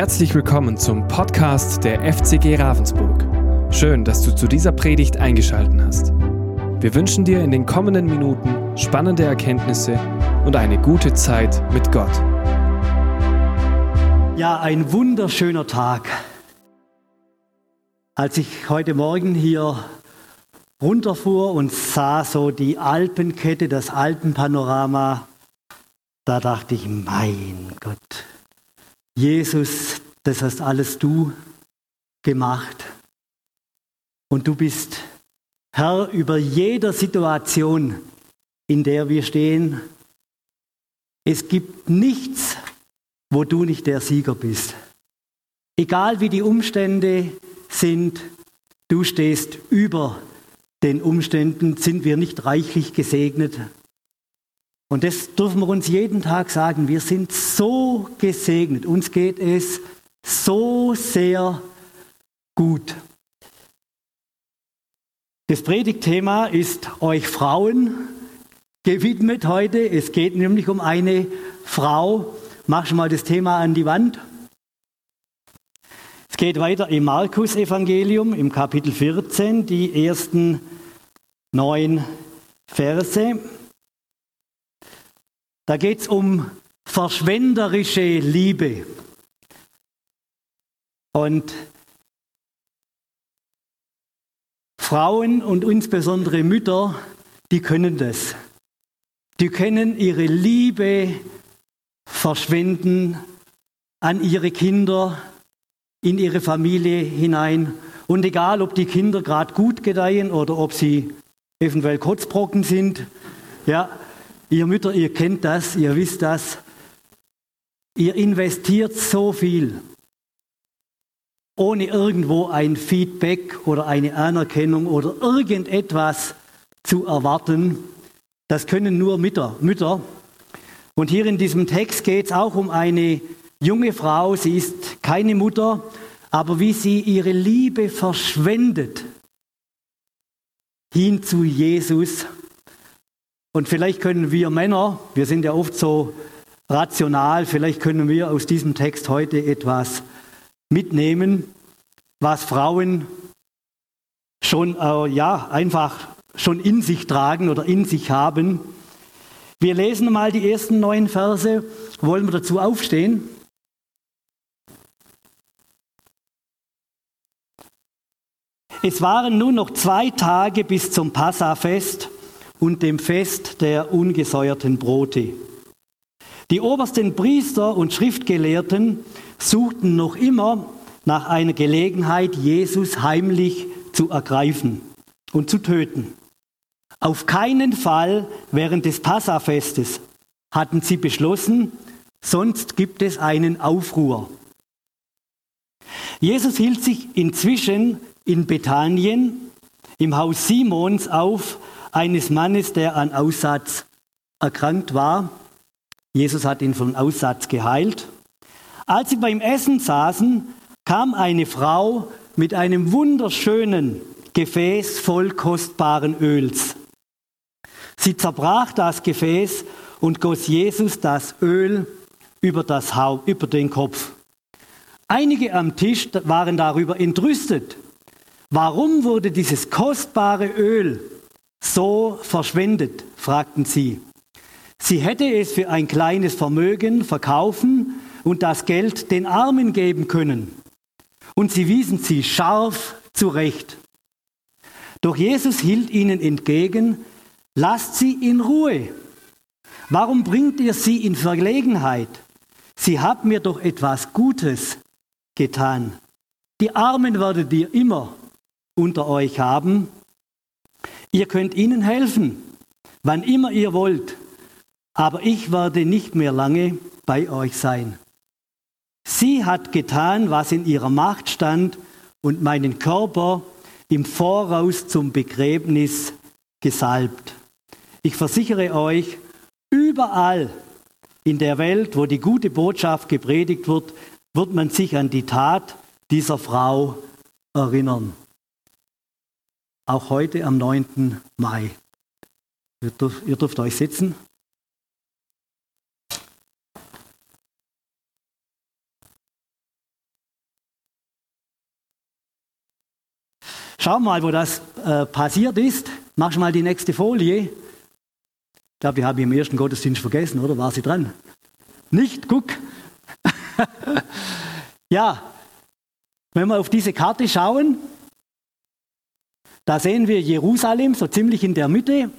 Herzlich willkommen zum Podcast der FCG Ravensburg. Schön, dass du zu dieser Predigt eingeschaltet hast. Wir wünschen dir in den kommenden Minuten spannende Erkenntnisse und eine gute Zeit mit Gott. Ja, ein wunderschöner Tag. Als ich heute Morgen hier runterfuhr und sah so die Alpenkette, das Alpenpanorama, da dachte ich, mein Gott, Jesus, das hast alles du gemacht. Und du bist Herr über jeder Situation, in der wir stehen. Es gibt nichts, wo du nicht der Sieger bist. Egal wie die Umstände sind, du stehst über den Umständen, sind wir nicht reichlich gesegnet. Und das dürfen wir uns jeden Tag sagen. Wir sind so gesegnet. Uns geht es so sehr gut. Das Predigtthema ist euch Frauen gewidmet heute. Es geht nämlich um eine Frau. Mach schon mal das Thema an die Wand. Es geht weiter im Markus-Evangelium im Kapitel 14, die ersten neun Verse. Da geht es um verschwenderische Liebe. Und Frauen und insbesondere Mütter, die können das. Die können ihre Liebe verschwenden an ihre Kinder, in ihre Familie hinein. Und egal, ob die Kinder gerade gut gedeihen oder ob sie eventuell Kotzbrocken sind, ja, Ihr Mütter, ihr kennt das, ihr wisst das. Ihr investiert so viel, ohne irgendwo ein Feedback oder eine Anerkennung oder irgendetwas zu erwarten. Das können nur Mütter. Mütter. Und hier in diesem Text geht es auch um eine junge Frau. Sie ist keine Mutter, aber wie sie ihre Liebe verschwendet hin zu Jesus und vielleicht können wir Männer, wir sind ja oft so rational, vielleicht können wir aus diesem Text heute etwas mitnehmen, was Frauen schon äh, ja einfach schon in sich tragen oder in sich haben. Wir lesen mal die ersten neun Verse. Wollen wir dazu aufstehen? Es waren nun noch zwei Tage bis zum Passafest und dem Fest der ungesäuerten Brote. Die obersten Priester und Schriftgelehrten suchten noch immer nach einer Gelegenheit, Jesus heimlich zu ergreifen und zu töten. Auf keinen Fall während des Passafestes hatten sie beschlossen, sonst gibt es einen Aufruhr. Jesus hielt sich inzwischen in Bethanien im Haus Simons auf, eines Mannes, der an Aussatz erkrankt war. Jesus hat ihn von Aussatz geheilt. Als sie beim Essen saßen, kam eine Frau mit einem wunderschönen Gefäß voll kostbaren Öls. Sie zerbrach das Gefäß und goss Jesus das Öl über, das Haupt, über den Kopf. Einige am Tisch waren darüber entrüstet. Warum wurde dieses kostbare Öl so verschwendet? fragten sie. Sie hätte es für ein kleines Vermögen verkaufen und das Geld den Armen geben können. Und sie wiesen sie scharf zurecht. Doch Jesus hielt ihnen entgegen, lasst sie in Ruhe. Warum bringt ihr sie in Verlegenheit? Sie hat mir doch etwas Gutes getan. Die Armen werdet ihr immer unter euch haben Ihr könnt ihnen helfen, wann immer ihr wollt, aber ich werde nicht mehr lange bei euch sein. Sie hat getan, was in ihrer Macht stand und meinen Körper im Voraus zum Begräbnis gesalbt. Ich versichere euch, überall in der Welt, wo die gute Botschaft gepredigt wird, wird man sich an die Tat dieser Frau erinnern auch heute am 9. Mai. Ihr dürft, ihr dürft euch sitzen. Schau mal, wo das äh, passiert ist. Mach mal die nächste Folie. Ich glaube, die habe ich im ersten Gottesdienst vergessen, oder? War sie dran? Nicht? Guck. ja, wenn wir auf diese Karte schauen, da sehen wir Jerusalem so ziemlich in der Mitte.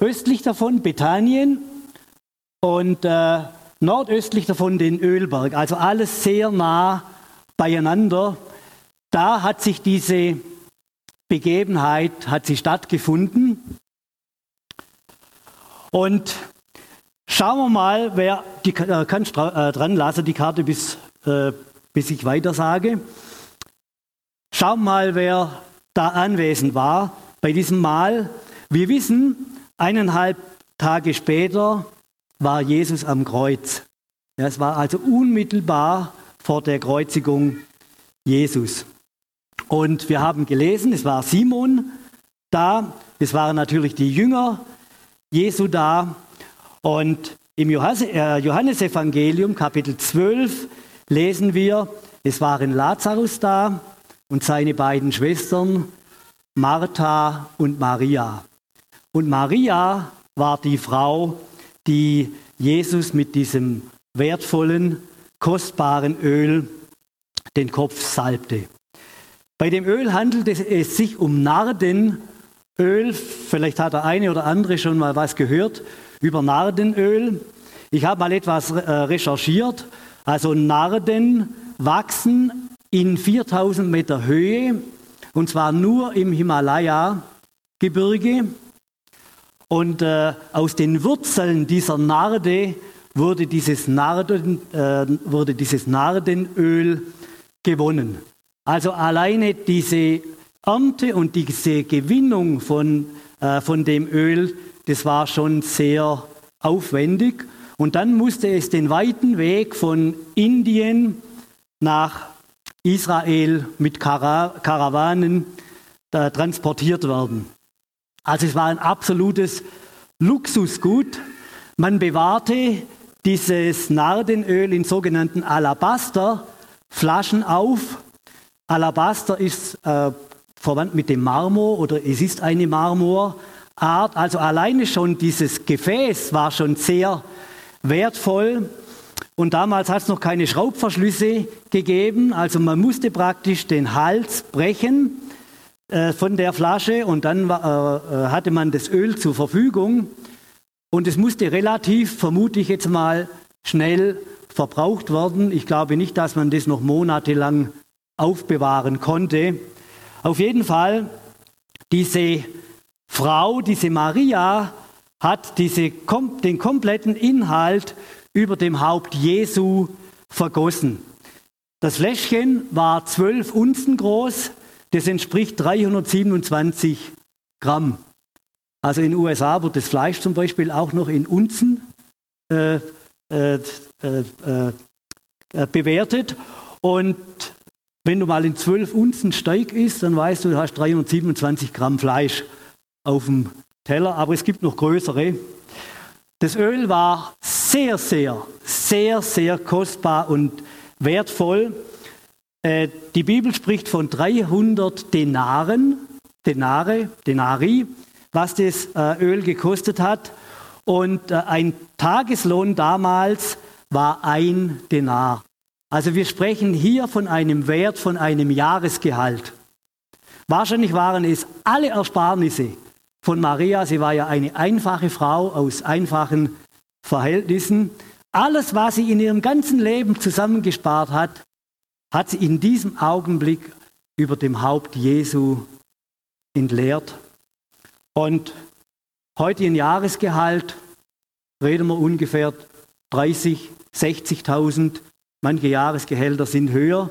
Östlich davon Bethanien und äh, nordöstlich davon den Ölberg. Also alles sehr nah beieinander. Da hat sich diese Begebenheit hat sie stattgefunden. Und schauen wir mal, wer die äh, kann äh, dran lassen die Karte bis, äh, bis ich weiter sage. Schauen wir mal, wer da anwesend war bei diesem Mal. Wir wissen, eineinhalb Tage später war Jesus am Kreuz. Es war also unmittelbar vor der Kreuzigung Jesus. Und wir haben gelesen, es war Simon da, es waren natürlich die Jünger Jesu da. Und im äh, Johannesevangelium Kapitel 12 lesen wir, es waren Lazarus da und seine beiden Schwestern Martha und Maria. Und Maria war die Frau, die Jesus mit diesem wertvollen, kostbaren Öl den Kopf salbte. Bei dem Öl handelt es sich um Nardenöl. Vielleicht hat der eine oder andere schon mal was gehört über Nardenöl. Ich habe mal etwas äh, recherchiert. Also Narden wachsen in 4000 Meter Höhe und zwar nur im Himalaya-Gebirge. Und äh, aus den Wurzeln dieser Narde wurde dieses, Narden, äh, wurde dieses Nardenöl gewonnen. Also alleine diese Ernte und diese Gewinnung von, äh, von dem Öl, das war schon sehr aufwendig. Und dann musste es den weiten Weg von Indien nach Israel mit Karawanen äh, transportiert werden. Also es war ein absolutes Luxusgut. Man bewahrte dieses Nardenöl in sogenannten Alabasterflaschen auf. Alabaster ist äh, verwandt mit dem Marmor oder es ist eine Marmorart. Also alleine schon dieses Gefäß war schon sehr wertvoll. Und damals hat es noch keine Schraubverschlüsse gegeben. Also man musste praktisch den Hals brechen äh, von der Flasche und dann äh, äh, hatte man das Öl zur Verfügung und es musste relativ, vermute ich jetzt mal, schnell verbraucht werden. Ich glaube nicht, dass man das noch monatelang aufbewahren konnte. Auf jeden Fall, diese Frau, diese Maria, hat diese, den kompletten Inhalt über dem Haupt Jesu vergossen. Das Fläschchen war zwölf Unzen groß, das entspricht 327 Gramm. Also in den USA wird das Fleisch zum Beispiel auch noch in Unzen äh, äh, äh, äh, bewertet. Und wenn du mal in 12 Unzen Steig isst, dann weißt du, du hast 327 Gramm Fleisch auf dem Teller, aber es gibt noch größere. Das Öl war sehr, sehr, sehr, sehr kostbar und wertvoll. Äh, die Bibel spricht von 300 Denaren, Denare, Denari, was das äh, Öl gekostet hat. Und äh, ein Tageslohn damals war ein Denar. Also wir sprechen hier von einem Wert von einem Jahresgehalt. Wahrscheinlich waren es alle Ersparnisse von Maria. Sie war ja eine einfache Frau aus einfachen Verhältnissen. Alles, was sie in ihrem ganzen Leben zusammengespart hat, hat sie in diesem Augenblick über dem Haupt Jesu entleert. Und heute ein Jahresgehalt, reden wir ungefähr 30, 60.000, manche Jahresgehälter sind höher.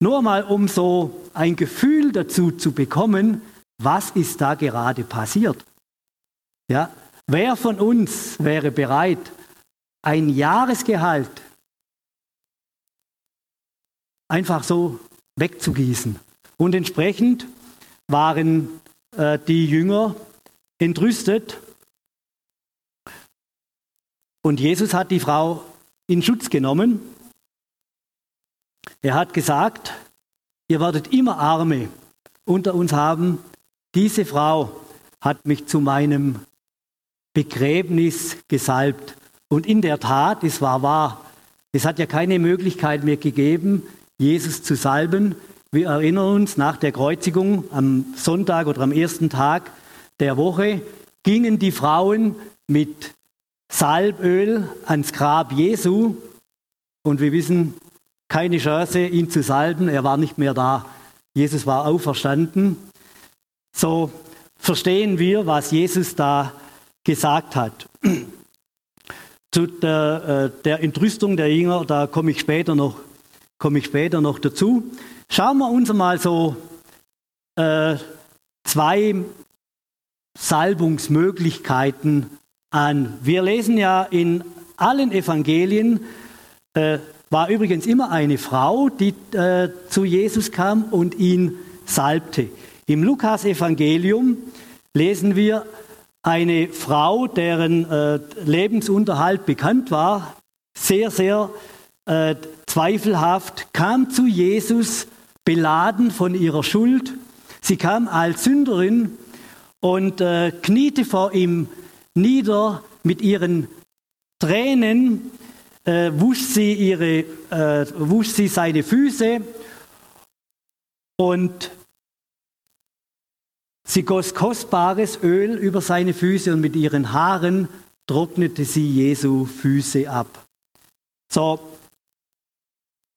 Nur mal, um so ein Gefühl dazu zu bekommen, was ist da gerade passiert. Ja, wer von uns wäre bereit, ein Jahresgehalt einfach so wegzugießen. Und entsprechend waren äh, die Jünger entrüstet. Und Jesus hat die Frau in Schutz genommen. Er hat gesagt, ihr werdet immer Arme unter uns haben. Diese Frau hat mich zu meinem Begräbnis gesalbt. Und in der Tat, es war wahr, es hat ja keine Möglichkeit mehr gegeben, Jesus zu salben. Wir erinnern uns, nach der Kreuzigung am Sonntag oder am ersten Tag der Woche gingen die Frauen mit Salböl ans Grab Jesu und wir wissen, keine Chance, ihn zu salben, er war nicht mehr da. Jesus war auferstanden. So verstehen wir, was Jesus da gesagt hat. Zu der, äh, der Entrüstung der Jünger, da komme ich später noch, komme ich später noch dazu. Schauen wir uns mal so äh, zwei Salbungsmöglichkeiten an. Wir lesen ja in allen Evangelien, äh, war übrigens immer eine Frau, die äh, zu Jesus kam und ihn salbte. Im Lukas-Evangelium lesen wir eine Frau, deren äh, Lebensunterhalt bekannt war, sehr, sehr äh, zweifelhaft, kam zu Jesus beladen von ihrer Schuld. Sie kam als Sünderin und äh, kniete vor ihm nieder mit ihren Tränen äh, wusch, sie ihre, äh, wusch sie seine Füße und sie goss kostbares Öl über seine Füße und mit ihren Haaren trocknete sie Jesu Füße ab. So,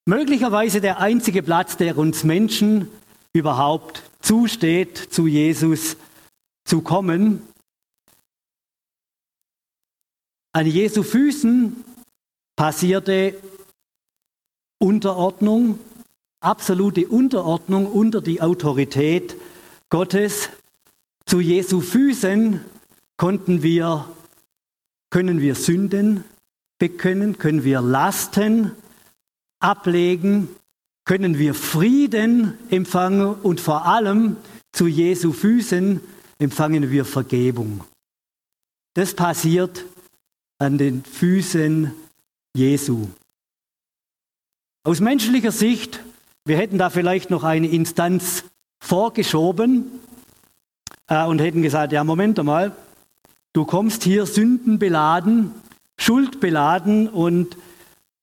möglicherweise der einzige Platz, der uns Menschen überhaupt zusteht, zu Jesus zu kommen. An Jesu Füßen passierte Unterordnung, absolute Unterordnung unter die Autorität Gottes. Zu Jesu Füßen konnten wir, können wir Sünden bekennen, können wir Lasten ablegen, können wir Frieden empfangen und vor allem zu Jesu Füßen empfangen wir Vergebung. Das passiert an den Füßen Jesu. Aus menschlicher Sicht, wir hätten da vielleicht noch eine Instanz vorgeschoben äh, und hätten gesagt, ja, Moment einmal, du kommst hier sündenbeladen, schuldbeladen und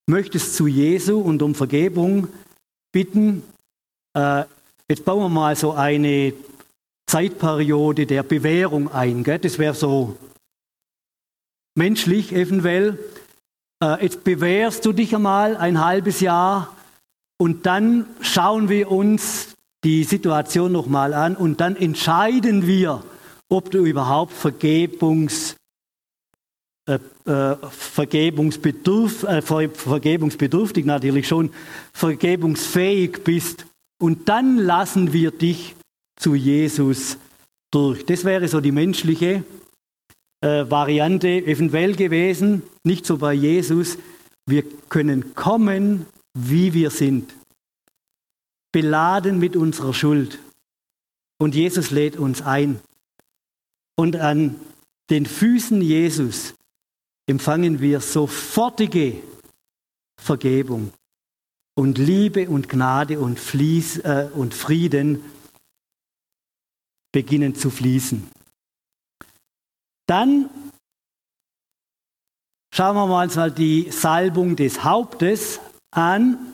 möchtest zu Jesu und um Vergebung bitten. Äh, jetzt bauen wir mal so eine Zeitperiode der Bewährung ein. Gell? Das wäre so menschlich eventuell äh, jetzt bewährst du dich einmal ein halbes Jahr und dann schauen wir uns die Situation nochmal an und dann entscheiden wir, ob du überhaupt Vergebungs, äh, äh, Vergebungsbedürf, äh, vergebungsbedürftig natürlich schon, vergebungsfähig bist. Und dann lassen wir dich zu Jesus durch. Das wäre so die menschliche äh, Variante eventuell gewesen, nicht so bei Jesus. Wir können kommen, wie wir sind, beladen mit unserer Schuld. Und Jesus lädt uns ein. Und an den Füßen Jesus empfangen wir sofortige Vergebung und Liebe und Gnade und, Fließ, äh, und Frieden beginnen zu fließen. Dann schauen wir uns mal die Salbung des Hauptes an.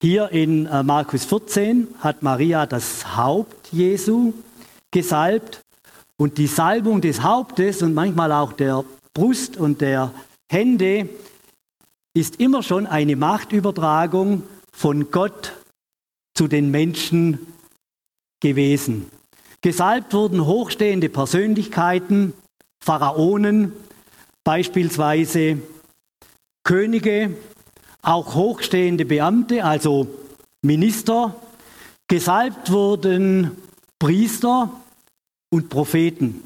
Hier in äh, Markus 14 hat Maria das Haupt Jesu gesalbt und die Salbung des Hauptes und manchmal auch der Brust und der Hände ist immer schon eine Machtübertragung von Gott zu den Menschen gewesen. Gesalbt wurden hochstehende Persönlichkeiten, Pharaonen beispielsweise, Könige, auch hochstehende Beamte, also Minister. Gesalbt wurden Priester und Propheten.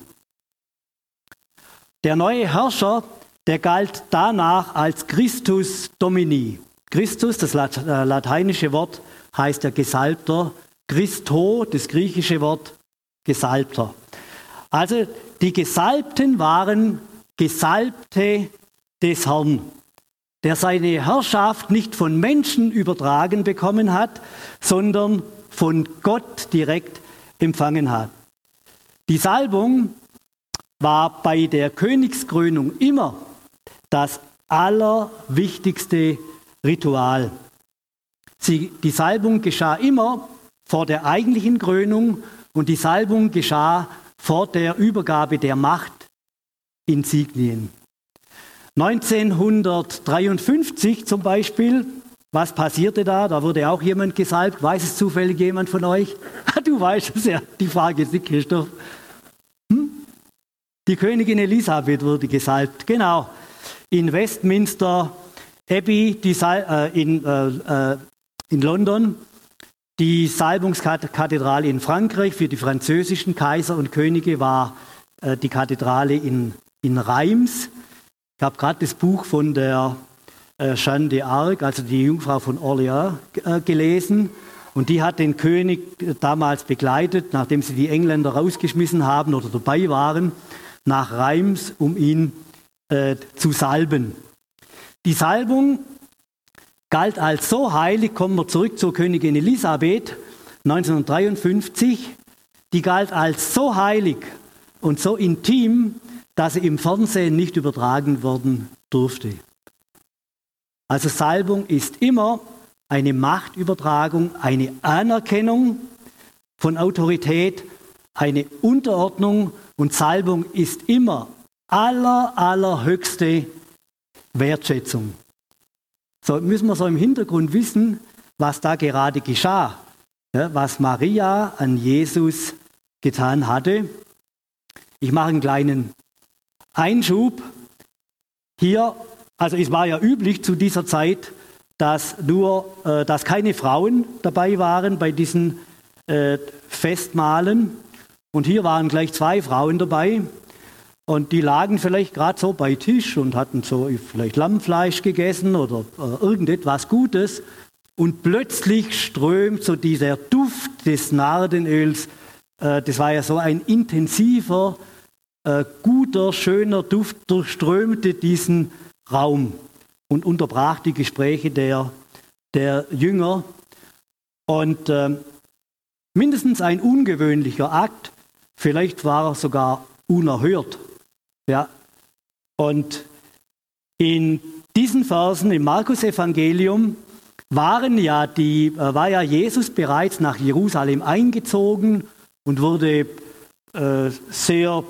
Der neue Herrscher, der galt danach als Christus Domini. Christus, das äh, lateinische Wort, heißt der Gesalbter. Christo, das griechische Wort, Gesalbter. Also die Gesalbten waren Gesalbte des Herrn. Der seine Herrschaft nicht von Menschen übertragen bekommen hat, sondern von Gott direkt empfangen hat. Die Salbung war bei der Königskrönung immer das allerwichtigste Ritual. Sie, die Salbung geschah immer vor der eigentlichen Krönung und die Salbung geschah vor der Übergabe der Macht Insignien. 1953 zum Beispiel, was passierte da? Da wurde auch jemand gesalbt. Weiß es zufällig jemand von euch? Du weißt es ja, die Frage ist nicht, Christoph. Hm? Die Königin Elisabeth wurde gesalbt, genau. In Westminster Abbey die äh, in, äh, äh, in London, die Salbungskathedrale in Frankreich für die französischen Kaiser und Könige war äh, die Kathedrale in, in Reims. Ich habe gerade das Buch von der äh, Jeanne d'Arc, also die Jungfrau von Orléans, äh, gelesen. Und die hat den König damals begleitet, nachdem sie die Engländer rausgeschmissen haben oder dabei waren, nach Reims, um ihn äh, zu salben. Die Salbung galt als so heilig, kommen wir zurück zur Königin Elisabeth 1953, die galt als so heilig und so intim, dass sie im Fernsehen nicht übertragen worden durfte. Also Salbung ist immer eine Machtübertragung, eine Anerkennung von Autorität, eine Unterordnung und Salbung ist immer aller, allerhöchste Wertschätzung. So müssen wir so im Hintergrund wissen, was da gerade geschah, ja, was Maria an Jesus getan hatte. Ich mache einen kleinen Einschub. Hier, also es war ja üblich zu dieser Zeit, dass nur, äh, dass keine Frauen dabei waren bei diesen äh, Festmahlen. Und hier waren gleich zwei Frauen dabei. Und die lagen vielleicht gerade so bei Tisch und hatten so vielleicht Lammfleisch gegessen oder äh, irgendetwas Gutes. Und plötzlich strömt so dieser Duft des Nardenöls. Äh, das war ja so ein intensiver, äh, guter, schöner Duft, durchströmte diesen Raum und unterbrach die Gespräche der, der Jünger. Und äh, mindestens ein ungewöhnlicher Akt, vielleicht war er sogar unerhört. Ja. Und in diesen Versen im Markus-Evangelium waren ja die, äh, war ja Jesus bereits nach Jerusalem eingezogen und wurde äh, sehr,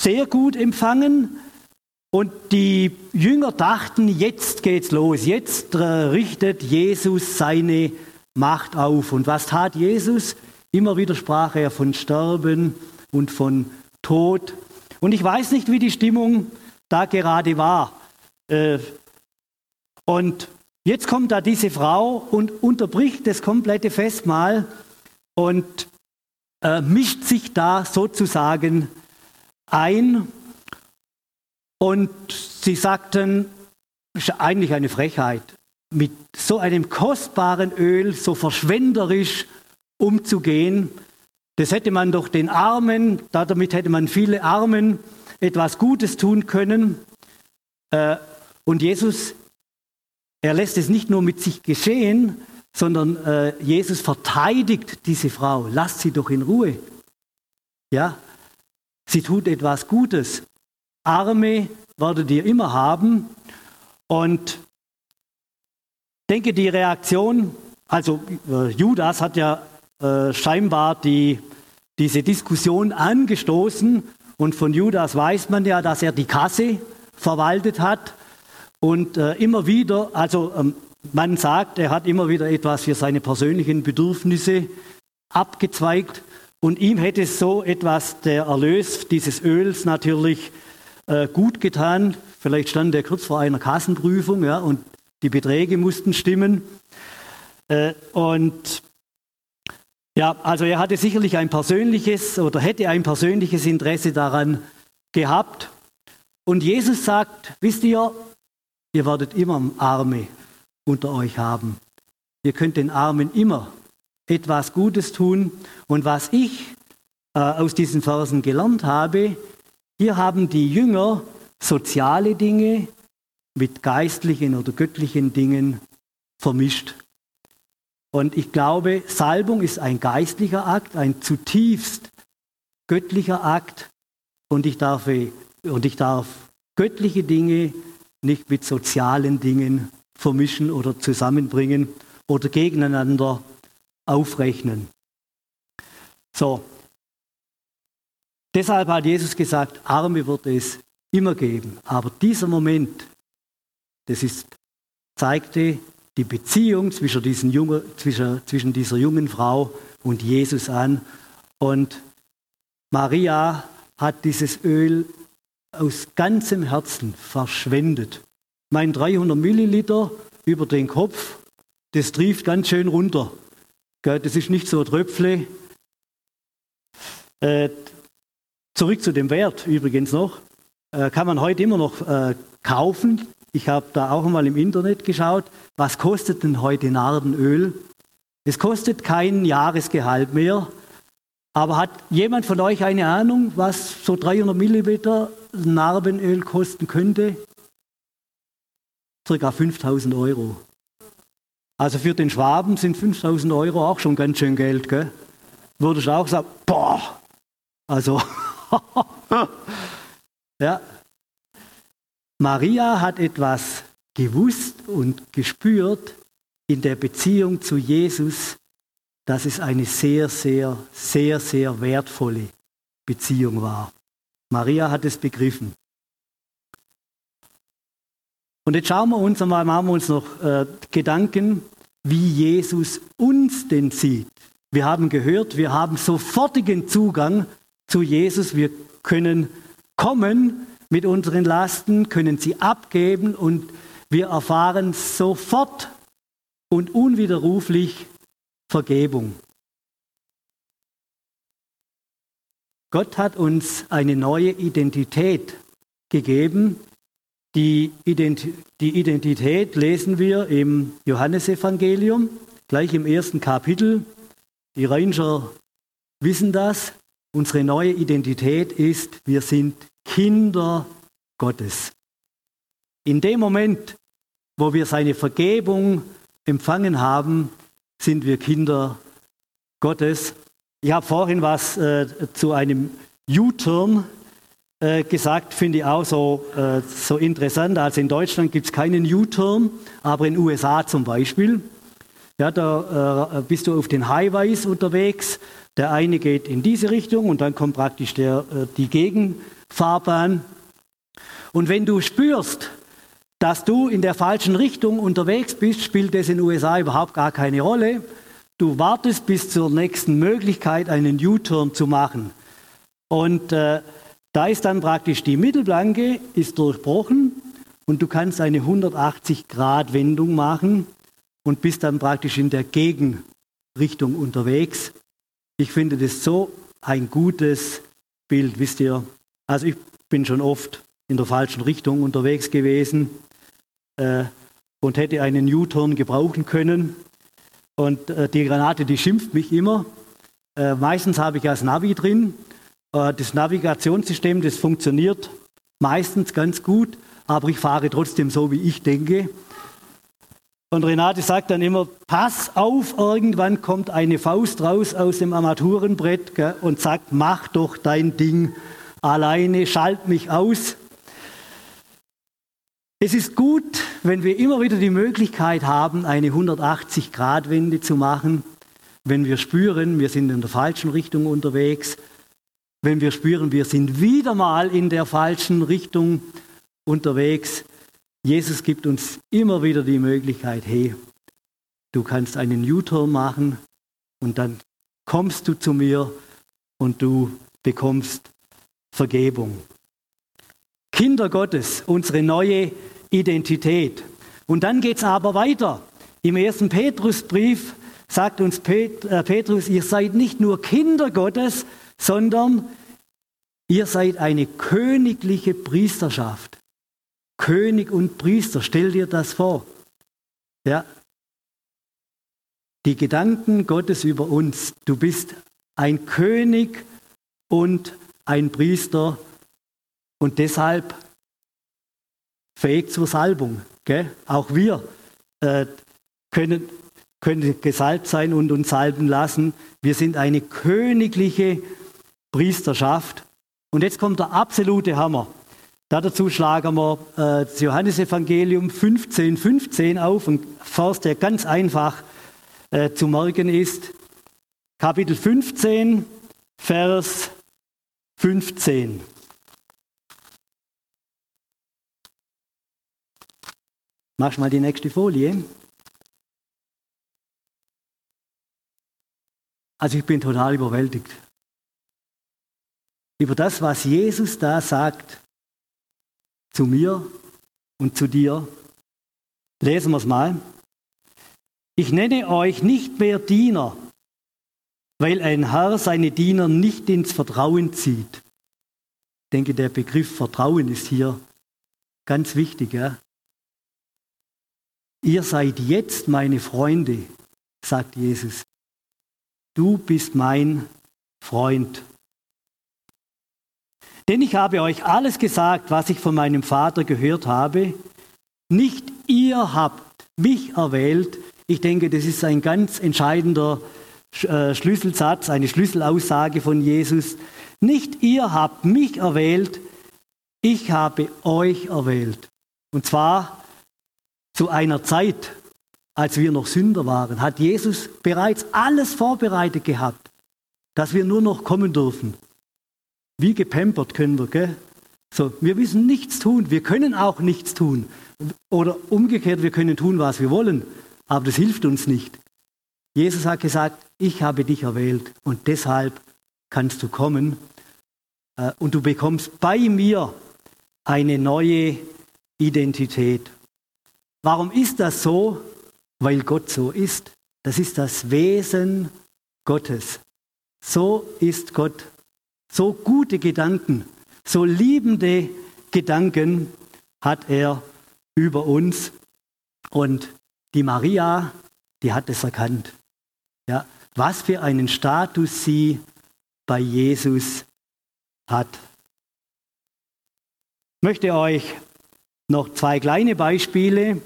sehr gut empfangen. Und die Jünger dachten, jetzt geht's los, jetzt äh, richtet Jesus seine Macht auf. Und was tat Jesus? Immer wieder sprach er von Sterben und von Tod. Und ich weiß nicht, wie die Stimmung da gerade war. Äh, und jetzt kommt da diese Frau und unterbricht das komplette Festmahl und äh, mischt sich da sozusagen ein und sie sagten, ist eigentlich eine Frechheit, mit so einem kostbaren Öl so verschwenderisch umzugehen. Das hätte man doch den Armen, damit hätte man viele Armen etwas Gutes tun können. Äh, und Jesus, er lässt es nicht nur mit sich geschehen, sondern äh, Jesus verteidigt diese Frau. Lasst sie doch in Ruhe. Ja, sie tut etwas Gutes. Arme werdet ihr immer haben. Und denke, die Reaktion, also äh, Judas hat ja äh, scheinbar die, diese Diskussion angestoßen. Und von Judas weiß man ja, dass er die Kasse verwaltet hat. Und äh, immer wieder, also ähm, man sagt, er hat immer wieder etwas für seine persönlichen Bedürfnisse abgezweigt. Und ihm hätte so etwas der Erlös dieses Öls natürlich äh, gut getan. Vielleicht stand er kurz vor einer Kassenprüfung ja, und die Beträge mussten stimmen. Äh, und ja, also er hatte sicherlich ein persönliches oder hätte ein persönliches Interesse daran gehabt. Und Jesus sagt, wisst ihr, ihr werdet immer Arme unter euch haben. Ihr könnt den Armen immer etwas Gutes tun. Und was ich äh, aus diesen Versen gelernt habe, hier haben die Jünger soziale Dinge, mit geistlichen oder göttlichen Dingen vermischt. Und ich glaube, Salbung ist ein geistlicher Akt, ein zutiefst göttlicher Akt. Und ich darf, und ich darf göttliche Dinge nicht mit sozialen Dingen vermischen oder zusammenbringen oder gegeneinander aufrechnen. So. Deshalb hat Jesus gesagt, Arme wird es immer geben. Aber dieser Moment, das ist, zeigte die Beziehung zwischen, diesen Junge, zwischen, zwischen dieser jungen Frau und Jesus an. Und Maria hat dieses Öl aus ganzem Herzen verschwendet. Mein 300 Milliliter über den Kopf, das trieft ganz schön runter. Das ist nicht so ein Tröpfle. Äh, zurück zu dem Wert übrigens noch. Äh, kann man heute immer noch äh, kaufen. Ich habe da auch mal im Internet geschaut, was kostet denn heute Narbenöl? Es kostet kein Jahresgehalt mehr. Aber hat jemand von euch eine Ahnung, was so 300 Milliliter Narbenöl kosten könnte? Circa 5000 Euro. Also für den Schwaben sind 5000 Euro auch schon ganz schön Geld, gell? Würde ich auch sagen, boah, also, ja. Maria hat etwas gewusst und gespürt in der Beziehung zu Jesus, dass es eine sehr, sehr, sehr, sehr wertvolle Beziehung war. Maria hat es begriffen. Und jetzt schauen wir uns einmal, machen wir uns noch äh, Gedanken, wie Jesus uns denn sieht. Wir haben gehört, wir haben sofortigen Zugang zu Jesus. Wir können kommen mit unseren Lasten, können sie abgeben und wir erfahren sofort und unwiderruflich Vergebung. Gott hat uns eine neue Identität gegeben. Die, Identität lesen wir im Johannesevangelium, gleich im ersten Kapitel. Die Ranger wissen das. Unsere neue Identität ist, wir sind Kinder Gottes. In dem Moment, wo wir seine Vergebung empfangen haben, sind wir Kinder Gottes. Ich habe vorhin was äh, zu einem U-Turn äh, gesagt, finde ich auch so, äh, so interessant. Also in Deutschland gibt es keinen U-Turn, aber in den USA zum Beispiel. Ja, da äh, bist du auf den Highways unterwegs der eine geht in diese Richtung und dann kommt praktisch der, äh, die Gegenfahrbahn. Und wenn du spürst, dass du in der falschen Richtung unterwegs bist, spielt das in den USA überhaupt gar keine Rolle. Du wartest bis zur nächsten Möglichkeit, einen U-Turn zu machen. Und äh, da ist dann praktisch die Mittelblanke ist durchbrochen und du kannst eine 180-Grad-Wendung machen und bist dann praktisch in der Gegenrichtung unterwegs. Ich finde das so ein gutes Bild, wisst ihr. Also ich bin schon oft in der falschen Richtung unterwegs gewesen äh, und hätte einen U-Turn gebrauchen können. Und äh, die Granate, die schimpft mich immer. Äh, meistens habe ich das Navi drin. Äh, das Navigationssystem, das funktioniert meistens ganz gut, aber ich fahre trotzdem so, wie ich denke. Und Renate sagt dann immer, pass auf, irgendwann kommt eine Faust raus aus dem Armaturenbrett gell, und sagt, mach doch dein Ding alleine, schalt mich aus. Es ist gut, wenn wir immer wieder die Möglichkeit haben, eine 180-Grad-Wende zu machen, wenn wir spüren, wir sind in der falschen Richtung unterwegs, wenn wir spüren, wir sind wieder mal in der falschen Richtung unterwegs, Jesus gibt uns immer wieder die Möglichkeit, hey, du kannst einen U-Turn machen und dann kommst du zu mir und du bekommst Vergebung. Kinder Gottes, unsere neue Identität. Und dann geht es aber weiter. Im ersten Petrusbrief sagt uns äh, Petrus, ihr seid nicht nur Kinder Gottes, sondern ihr seid eine königliche Priesterschaft. König und Priester, stell dir das vor. Ja. Die Gedanken Gottes über uns. Du bist ein König und ein Priester und deshalb fähig zur Salbung. Gell? Auch wir äh, können, können gesalbt sein und uns salben lassen. Wir sind eine königliche Priesterschaft. Und jetzt kommt der absolute Hammer. Dazu schlagen wir äh, das Johannesevangelium 15, 15 auf, ein Vers, der ganz einfach äh, zu merken ist. Kapitel 15, Vers 15. Mach mal die nächste Folie. Also ich bin total überwältigt über das, was Jesus da sagt zu mir und zu dir. Lesen wir es mal. Ich nenne euch nicht mehr Diener, weil ein Herr seine Diener nicht ins Vertrauen zieht. Ich denke, der Begriff Vertrauen ist hier ganz wichtig. Ja? Ihr seid jetzt meine Freunde, sagt Jesus. Du bist mein Freund. Denn ich habe euch alles gesagt, was ich von meinem Vater gehört habe. Nicht ihr habt mich erwählt. Ich denke, das ist ein ganz entscheidender äh, Schlüsselsatz, eine Schlüsselaussage von Jesus. Nicht ihr habt mich erwählt, ich habe euch erwählt. Und zwar zu einer Zeit, als wir noch Sünder waren, hat Jesus bereits alles vorbereitet gehabt, dass wir nur noch kommen dürfen. Wie gepampert können wir, gell? So, wir müssen nichts tun, wir können auch nichts tun. Oder umgekehrt, wir können tun, was wir wollen, aber das hilft uns nicht. Jesus hat gesagt, ich habe dich erwählt und deshalb kannst du kommen äh, und du bekommst bei mir eine neue Identität. Warum ist das so? Weil Gott so ist. Das ist das Wesen Gottes. So ist Gott. So gute Gedanken, so liebende Gedanken hat er über uns. Und die Maria, die hat es erkannt. Ja, was für einen Status sie bei Jesus hat. Ich möchte euch noch zwei kleine Beispiele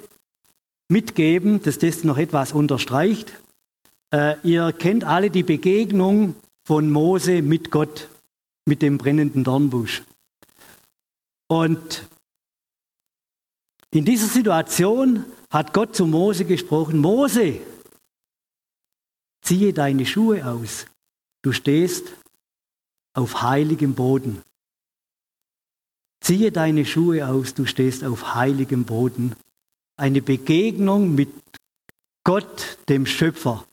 mitgeben, dass das noch etwas unterstreicht. Äh, ihr kennt alle die Begegnung von Mose mit Gott, mit dem brennenden Dornbusch. Und in dieser Situation hat Gott zu Mose gesprochen, Mose, ziehe deine Schuhe aus, du stehst auf heiligem Boden. Ziehe deine Schuhe aus, du stehst auf heiligem Boden. Eine Begegnung mit Gott, dem Schöpfer.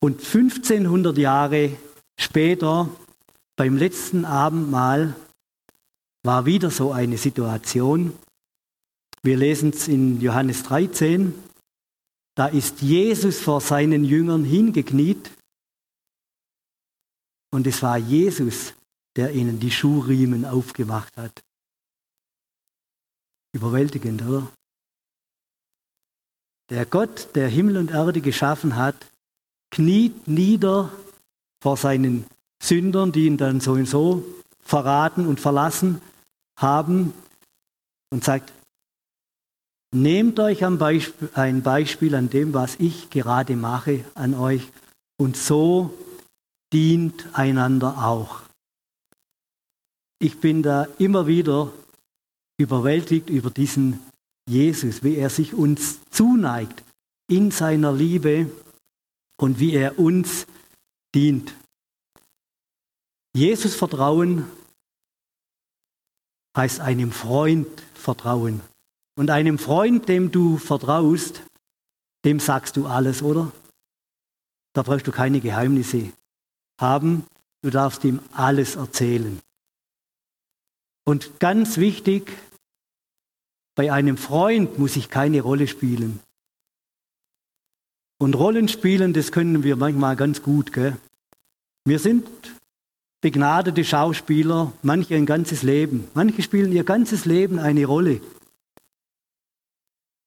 Und 1500 Jahre später, beim letzten Abendmahl, war wieder so eine Situation. Wir lesen es in Johannes 13. Da ist Jesus vor seinen Jüngern hingekniet. Und es war Jesus, der ihnen die Schuhriemen aufgemacht hat. Überwältigend, oder? Der Gott, der Himmel und Erde geschaffen hat, kniet nieder vor seinen Sündern, die ihn dann so und so verraten und verlassen haben und sagt, nehmt euch ein Beispiel, an dem, was ich gerade mache, an euch und so dient einander auch. Ich bin da immer wieder überwältigt über diesen Jesus, wie er sich uns zuneigt in seiner Liebe und wie er uns dient. Jesus vertrauen heißt einem Freund vertrauen. Und einem Freund, dem du vertraust, dem sagst du alles, oder? Da brauchst du keine Geheimnisse haben. Du darfst ihm alles erzählen. Und ganz wichtig, bei einem Freund muss ich keine Rolle spielen. Und Rollen spielen, das können wir manchmal ganz gut. Gell? Wir sind begnadete Schauspieler, manche ein ganzes Leben. Manche spielen ihr ganzes Leben eine Rolle.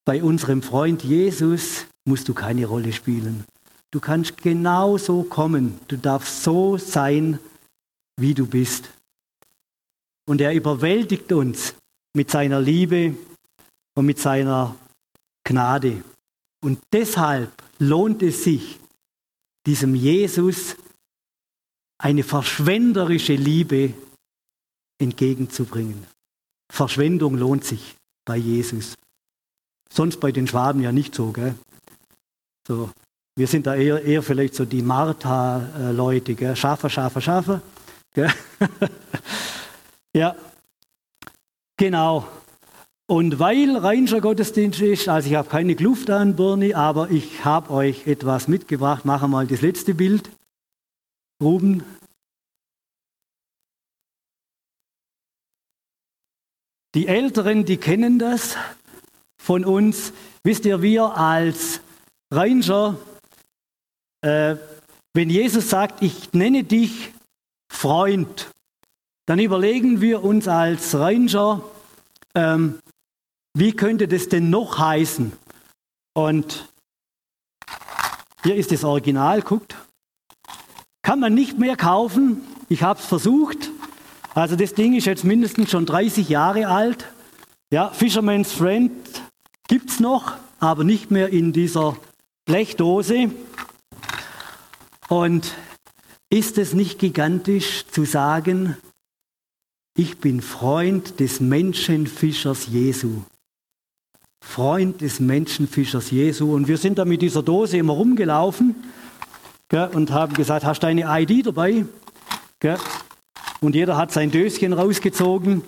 Bei unserem Freund Jesus musst du keine Rolle spielen. Du kannst genau so kommen. Du darfst so sein, wie du bist. Und er überwältigt uns mit seiner Liebe und mit seiner Gnade. Und deshalb lohnt es sich, diesem Jesus eine verschwenderische Liebe entgegenzubringen. Verschwendung lohnt sich bei Jesus. Sonst bei den Schwaben ja nicht so, gell? So, wir sind da eher, eher vielleicht so die Martha-Leute, gell? Schafer, Schafer. Gell? ja, genau. Und weil Rheinischer Gottesdienst ist, also ich habe keine Kluft an, Birni, aber ich habe euch etwas mitgebracht. Machen wir mal das letzte Bild. Ruben. Die Älteren, die kennen das von uns. Wisst ihr, wir als Ranger, äh, wenn Jesus sagt, ich nenne dich Freund, dann überlegen wir uns als Ranger, ähm, wie könnte das denn noch heißen? Und hier ist das Original, guckt. Kann man nicht mehr kaufen. Ich habe es versucht. Also das Ding ist jetzt mindestens schon 30 Jahre alt. Ja, Fisherman's Friend gibt es noch, aber nicht mehr in dieser Blechdose. Und ist es nicht gigantisch zu sagen, ich bin Freund des Menschenfischers Jesu? Freund des Menschenfischers Jesu. Und wir sind da mit dieser Dose immer rumgelaufen gell, und haben gesagt, hast du eine ID dabei? Gell? Und jeder hat sein Döschen rausgezogen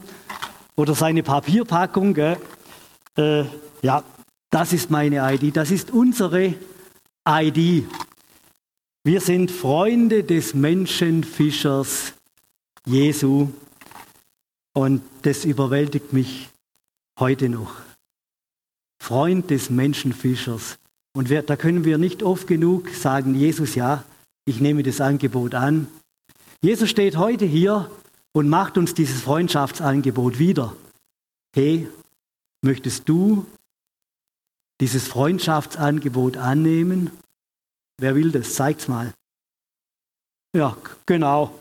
oder seine Papierpackung. Äh, ja, das ist meine ID, das ist unsere ID. Wir sind Freunde des Menschenfischers Jesu und das überwältigt mich heute noch. Freund des Menschenfischers. Und wir, da können wir nicht oft genug sagen, Jesus, ja, ich nehme das Angebot an. Jesus steht heute hier und macht uns dieses Freundschaftsangebot wieder. Hey, möchtest du dieses Freundschaftsangebot annehmen? Wer will das? Zeig's mal. Ja, genau.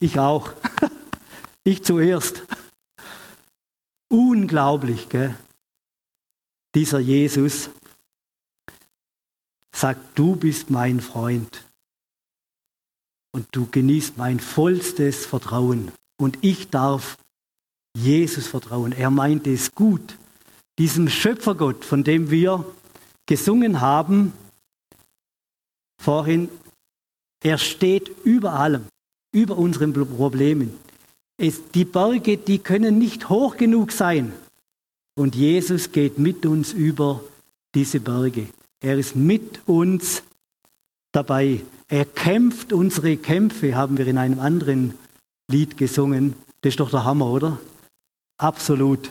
Ich auch. ich zuerst. Unglaublich, gell? Dieser Jesus sagt, du bist mein Freund und du genießt mein vollstes Vertrauen und ich darf Jesus vertrauen. Er meint es gut. Diesem Schöpfergott, von dem wir gesungen haben vorhin, er steht über allem, über unseren Problemen. Es, die Berge, die können nicht hoch genug sein, und Jesus geht mit uns über diese Berge. Er ist mit uns dabei. Er kämpft unsere Kämpfe, haben wir in einem anderen Lied gesungen. Das ist doch der Hammer, oder? Absolut.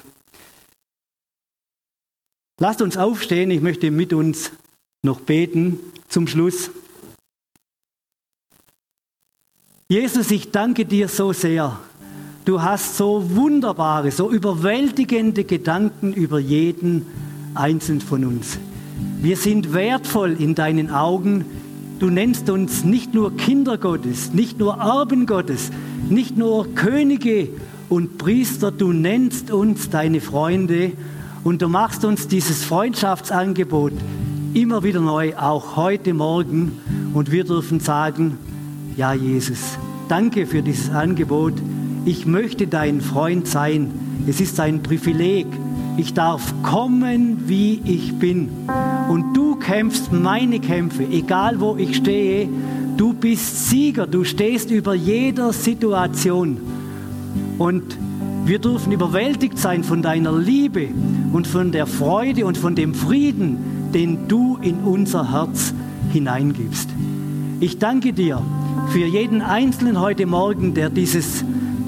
Lasst uns aufstehen, ich möchte mit uns noch beten zum Schluss. Jesus, ich danke dir so sehr Du hast so wunderbare, so überwältigende Gedanken über jeden einzelnen von uns. Wir sind wertvoll in deinen Augen. Du nennst uns nicht nur Kinder Gottes, nicht nur Erben Gottes, nicht nur Könige und Priester, du nennst uns deine Freunde und du machst uns dieses Freundschaftsangebot immer wieder neu, auch heute Morgen. Und wir dürfen sagen, ja Jesus, danke für dieses Angebot ich möchte dein Freund sein. Es ist ein Privileg. Ich darf kommen, wie ich bin. Und du kämpfst meine Kämpfe, egal wo ich stehe. Du bist Sieger, du stehst über jeder Situation. Und wir dürfen überwältigt sein von deiner Liebe und von der Freude und von dem Frieden, den du in unser Herz hineingibst. Ich danke dir für jeden Einzelnen heute Morgen, der dieses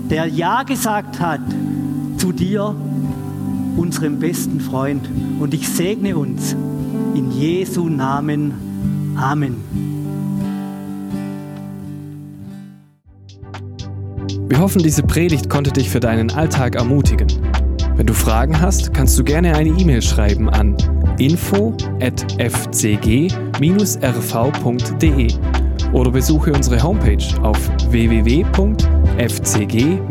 der Ja gesagt hat zu dir, unserem besten Freund. Und ich segne uns in Jesu Namen. Amen. Wir hoffen, diese Predigt konnte dich für deinen Alltag ermutigen. Wenn du Fragen hast, kannst du gerne eine E-Mail schreiben an info@fcg-rv.de oder besuche unsere Homepage auf www.fcg-rv.de.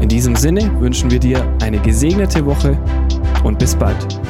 In diesem Sinne wünschen wir dir eine gesegnete Woche und bis bald.